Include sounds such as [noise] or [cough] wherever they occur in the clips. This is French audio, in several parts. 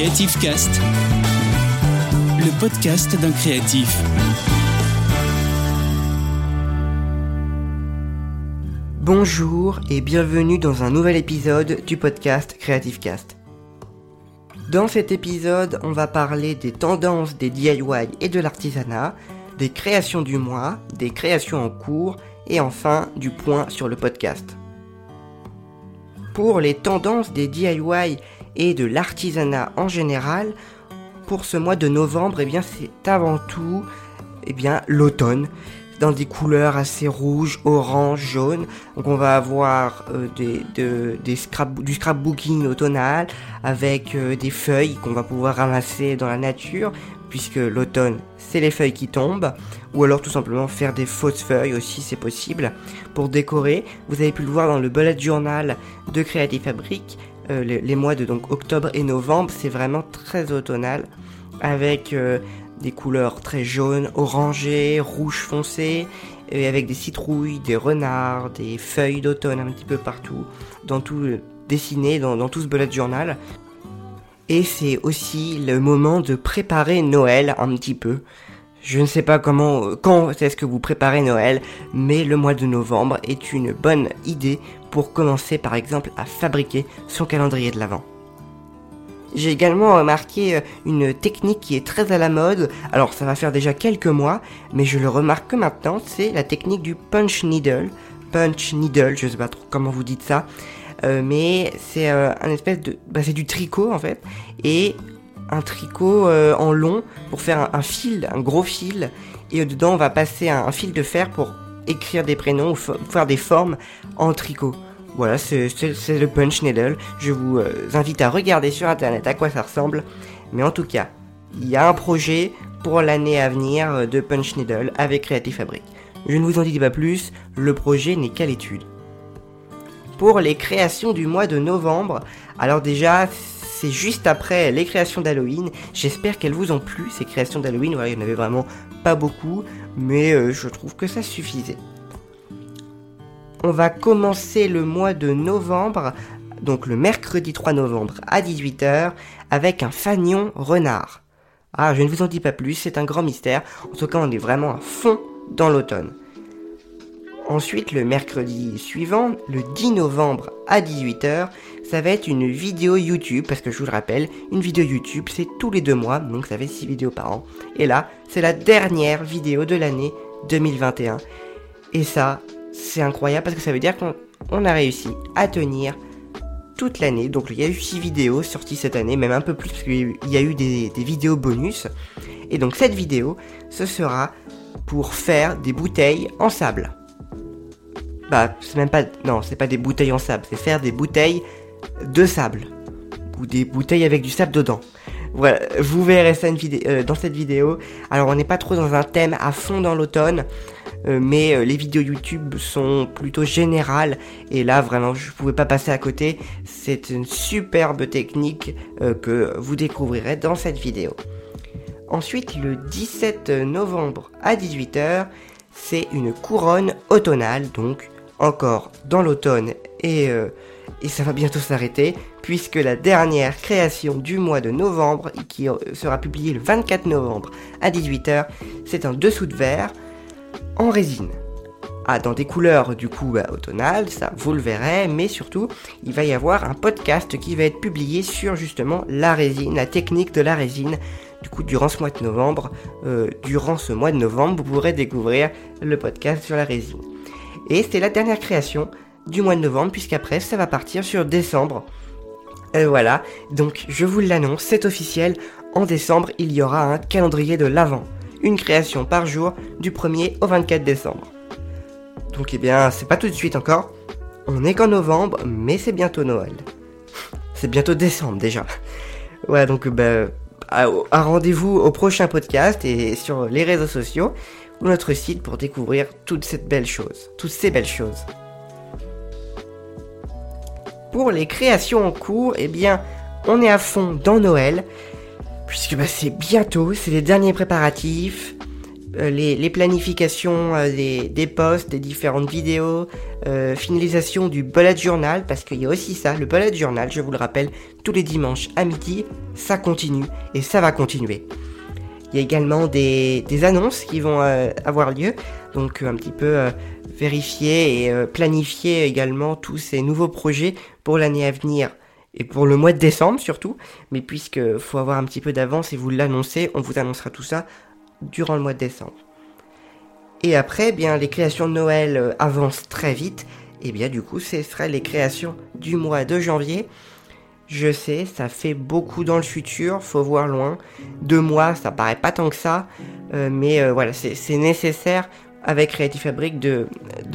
Creative le podcast d'un créatif. Bonjour et bienvenue dans un nouvel épisode du podcast Creative Cast. Dans cet épisode, on va parler des tendances des DIY et de l'artisanat, des créations du mois, des créations en cours et enfin du point sur le podcast. Pour les tendances des DIY et de l'artisanat en général, pour ce mois de novembre, eh bien c'est avant tout eh bien l'automne dans des couleurs assez rouges, orange, jaune. Donc on va avoir euh, des, du scrapbooking automnal avec euh, des feuilles qu'on va pouvoir ramasser dans la nature puisque l'automne c'est les feuilles qui tombent ou alors tout simplement faire des fausses feuilles aussi c'est possible pour décorer. Vous avez pu le voir dans le bullet journal de Creative Fabric. Euh, les, mois de donc octobre et novembre c'est vraiment très automnal avec des couleurs très jaunes, orangées, rouge foncé, et avec des citrouilles, des renards, des feuilles d'automne un petit peu partout, dans tout euh, dessiné dans, tout ce bullet journal. Et c'est aussi le moment de préparer Noël un petit peu. Je ne sais pas comment, euh, quand est-ce que vous préparez Noël, mais le mois de novembre est une bonne idée pour commencer par exemple à fabriquer son calendrier de l'Avent. J'ai également remarqué euh, une technique qui est très à la mode. Alors ça va faire déjà quelques mois, mais je le remarque que maintenant, c'est la technique du punch needle. Punch needle, je sais pas trop comment vous dites ça. Euh, mais c'est euh, un espèce de... Bah, c'est du tricot en fait. Et un tricot en long pour faire un, fil, un gros fil. Et dedans on va passer un, fil de fer pour écrire des prénoms ou faire des formes en tricot. Voilà, c'est le punch needle. Je vous euh, invite à regarder sur internet à quoi ça ressemble. Mais en tout cas, il y a un projet pour l'année à venir euh, de punch needle avec Creative Fabric. Je ne vous en dis pas plus, le projet n'est qu'à l'étude. Pour les créations du mois de novembre, alors déjà, c'est juste après les créations d'Halloween. J'espère qu'elles vous ont plu, ces créations d'Halloween. Il n'y en avait vraiment pas beaucoup, mais euh, je trouve que ça suffisait on va commencer le mois de novembre, donc le mercredi 3 novembre à 18h, avec un fanion renard. Ah, je ne vous en dis pas plus, c'est un grand mystère. En tout cas, on est vraiment à fond dans l'automne. Ensuite, le mercredi suivant, le 10 novembre à 18h, ça va être une vidéo YouTube, parce que je vous le rappelle, une vidéo YouTube, c'est tous les deux mois, donc ça fait 6 vidéos par an. Et là, c'est la dernière vidéo de l'année 2021. Et ça, c'est incroyable parce que ça veut dire qu'on a réussi à tenir toute l'année. Donc il y a eu 6 vidéos sorties cette année, même un peu plus parce qu'il y a eu des, vidéos bonus. Et donc cette vidéo, ce sera pour faire des bouteilles en sable. Bah, c'est même pas... Non, c'est pas des bouteilles en sable, c'est faire des bouteilles de sable. Ou des bouteilles avec du sable dedans. Voilà, vous verrez ça euh, dans cette vidéo. Alors on n'est pas trop dans un thème à fond dans l'automne. Euh, mais euh, les vidéos YouTube sont plutôt générales et là vraiment je pouvais pas passer à côté. C'est une superbe technique que vous découvrirez dans cette vidéo. Ensuite, le 17 novembre à 18h, c'est une couronne automnale, donc encore dans l'automne et, et ça va bientôt s'arrêter, puisque la dernière création du mois de novembre, qui sera publiée le 24 novembre à 18h, c'est un dessous de verre en résine. Ah, dans des couleurs du coup bah, automnales, ça vous le verrez, mais surtout il va y avoir un podcast qui va être publié sur justement la résine, la technique de la résine. Du coup, durant ce mois de novembre, euh, durant ce mois de novembre, vous pourrez découvrir le podcast sur la résine. Et c'est la dernière création du mois de novembre, puisqu'après ça va partir sur décembre. Euh, voilà, donc je vous l'annonce, c'est officiel. En décembre, il y aura un calendrier de l'avant une création par jour du 1er au 24 décembre. Donc eh bien, c'est pas tout de suite encore. On est qu'en novembre, mais c'est bientôt Noël. [laughs] C'est bientôt décembre déjà. Ouais, donc bah, à, rendez-vous au prochain podcast et sur les réseaux sociaux ou notre site pour découvrir toutes ces belles choses. Toutes ces belles choses. Pour les créations en cours, eh bien, on est à fond dans Noël puisque bah, c'est bientôt, c'est les derniers préparatifs. euh, les, planifications euh, des, des, posts, des différentes vidéos, euh, finalisation du bullet journal, parce qu'il y a aussi ça, le bullet journal, je vous le rappelle, tous les dimanches à midi, ça continue et ça va continuer. Il y a également des, des annonces qui vont avoir lieu, donc un petit peu vérifier et planifier également tous ces nouveaux projets l'année à venir et pour le mois de décembre surtout. Mais puisque faut avoir un petit peu d'avance et vous l'annoncez, on vous annoncera tout ça durant le mois de décembre. Et après, eh bien, les créations de Noël euh, avancent très vite. Et bien, du coup, ce seraient les créations du mois de janvier. Je sais, ça fait beaucoup dans le futur, faut voir loin. Deux mois, ça paraît pas tant que ça, euh, mais euh, voilà, c'est nécessaire avec Creative Fabric de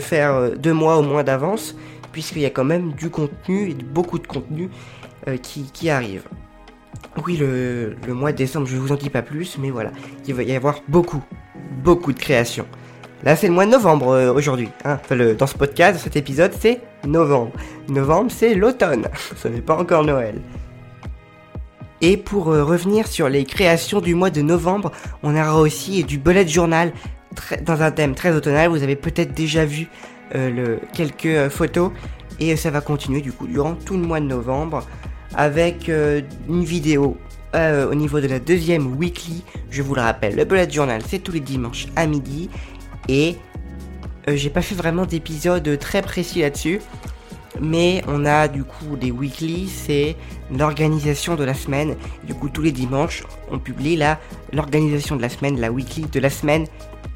faire deux mois au moins d'avance, puisqu'il y a quand même du contenu et beaucoup de contenu qui, qui arrive. Oui, le, mois de décembre, je vous en dis pas plus, mais voilà, il va y avoir beaucoup, beaucoup de créations. Là, c'est le mois de novembre euh, aujourd'hui. Hein. dans ce podcast, cet épisode, c'est novembre. Novembre, c'est l'automne. [laughs] Ce n'est pas encore Noël. Et pour euh, revenir sur les créations du mois de novembre, on aura aussi du bullet journal dans un thème très automnal. Vous avez peut-être déjà vu euh, le, quelques photos. Et ça va continuer du coup durant tout le mois de novembre avec euh, une vidéo euh, au niveau de la deuxième weekly. Je vous le rappelle, le bullet journal c'est tous les dimanches à midi et euh, j'ai pas fait vraiment d'épisode très précis là-dessus. Mais on a du coup des weekly, c'est l'organisation de la semaine. Du coup, tous les dimanches, on publie l'organisation de la semaine, la weekly de la semaine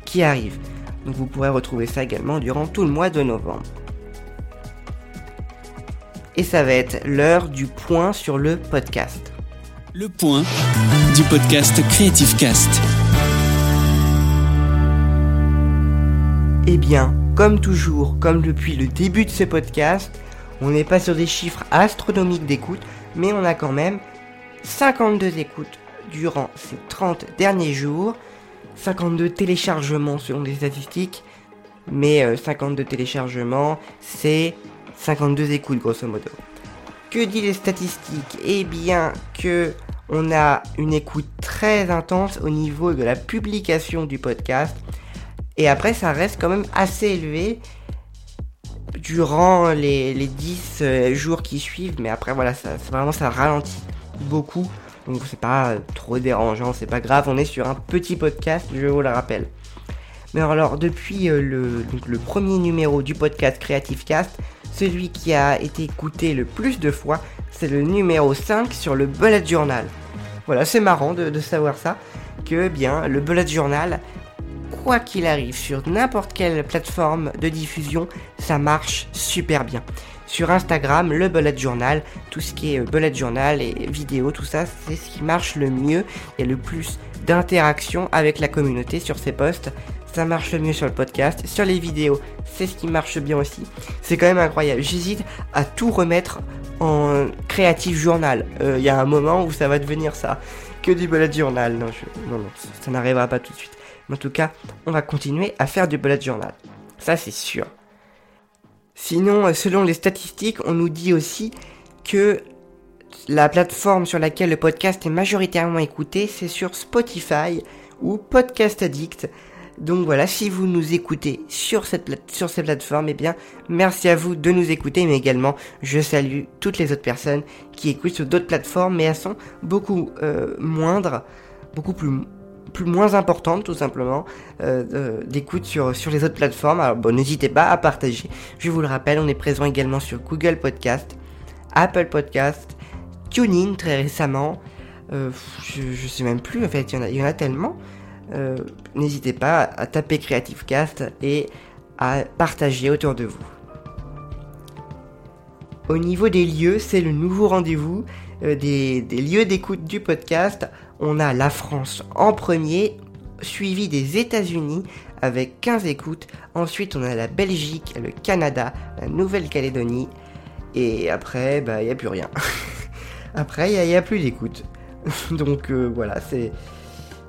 qui arrive. Donc vous pourrez retrouver ça également durant tout le mois de novembre et ça va être l'heure du point sur le podcast. Le point du podcast Creative Cast. Eh bien, comme toujours, comme depuis le début de ce podcast, on n'est pas sur des chiffres astronomiques d'écoute, mais on a quand même 52 écoutes durant ces 30 derniers jours, 52 téléchargements selon les statistiques, mais 52 euh, téléchargements, c'est 52 écoutes grosso modo. Que dit les statistiques? Eh bien que on a une écoute très intense au niveau de la publication du podcast. Et après, ça reste quand même assez élevé durant les, 10 euh, jours qui suivent. Mais après, voilà, ça, vraiment, ça ralentit beaucoup. Donc, c'est pas trop dérangeant, c'est pas grave. On est sur un petit podcast, je vous le rappelle. Mais alors, depuis euh, le, le premier numéro du podcast Creative Cast, celui qui a été écouté le plus de fois, c'est le numéro 5 sur le bullet journal. Voilà, c'est marrant de, savoir ça, que bien le bullet journal, quoi qu'il arrive sur n'importe quelle plateforme de diffusion, ça marche super bien. Sur Instagram, le bullet journal, tout ce qui est bullet journal et vidéo, tout ça, c'est ce qui marche le mieux. Il y a le plus d'interaction avec la communauté sur ces posts ça marche le mieux sur le podcast. Sur les vidéos, c'est ce qui marche bien aussi. C'est quand même incroyable. J'hésite à tout remettre en créatif journal. Euh, il y a un moment où ça va devenir ça. Que du bullet journal. Non, non, non, ça, n'arrivera pas tout de suite. Mais en tout cas, on va continuer à faire du bullet journal. Ça, c'est sûr. Sinon, euh, selon les statistiques, on nous dit aussi que la plateforme sur laquelle le podcast est majoritairement écouté, c'est sur Spotify ou Podcast Addict. Donc voilà, si vous nous écoutez sur, cette, sur ces plateformes, eh bien, merci à vous de nous écouter, mais également, je salue toutes les autres personnes qui écoutent sur d'autres plateformes, mais elles sont beaucoup euh, moindres, beaucoup plus, plus moins importantes, tout simplement, euh, d'écoute sur, sur les autres plateformes. Alors bon, n'hésitez pas à partager. Je vous le rappelle, on est présent également sur Google Podcast, Apple Podcast, TuneIn très récemment. Euh, je, je sais même plus, en fait, il y en a, il y en a tellement. Euh, n'hésitez pas à taper Creative Cast et à partager autour de vous. Au niveau des lieux, c'est le nouveau rendez-vous euh, des, lieux d'écoute du podcast. On a la France en premier, suivi des États-Unis avec 15 écoutes. Ensuite, on a la Belgique, le Canada, la Nouvelle-Calédonie. Et après, bah, il n'y a plus rien. [laughs] après, il n'y a, plus d'écoute. [laughs] Donc euh, voilà, c'est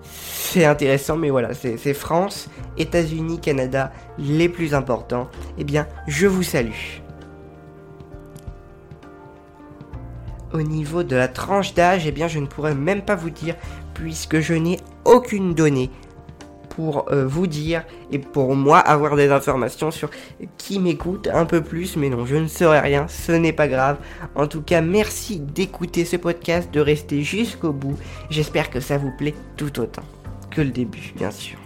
c'est intéressant, mais voilà, c'est France, États-Unis, Canada, les plus importants. Eh bien, je vous salue. Au niveau de la tranche d'âge, eh bien, je ne pourrais même pas vous dire, puisque je n'ai aucune donnée pour euh, vous dire et pour moi avoir des informations sur qui m'écoute un peu plus, mais non, je ne saurais rien, ce n'est pas grave. En tout cas, merci d'écouter ce podcast, de rester jusqu'au bout. J'espère que ça vous plaît tout autant que le début, bien sûr.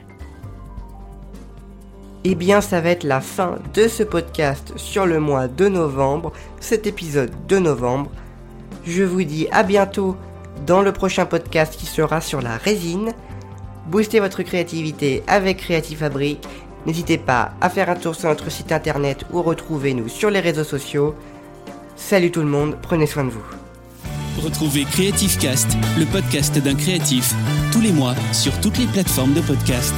Eh bien, ça va être la fin de ce podcast sur le mois de novembre, cet épisode de novembre. Je vous dis à bientôt dans le prochain podcast qui sera sur la résine. Boostez votre créativité avec Creative Fabric. N'hésitez pas à faire un tour sur notre site internet ou retrouvez-nous sur les réseaux sociaux. Salut tout le monde, prenez soin de vous. Retrouvez Creative Cast, le podcast d'un créatif, tous les mois sur toutes les plateformes de podcast.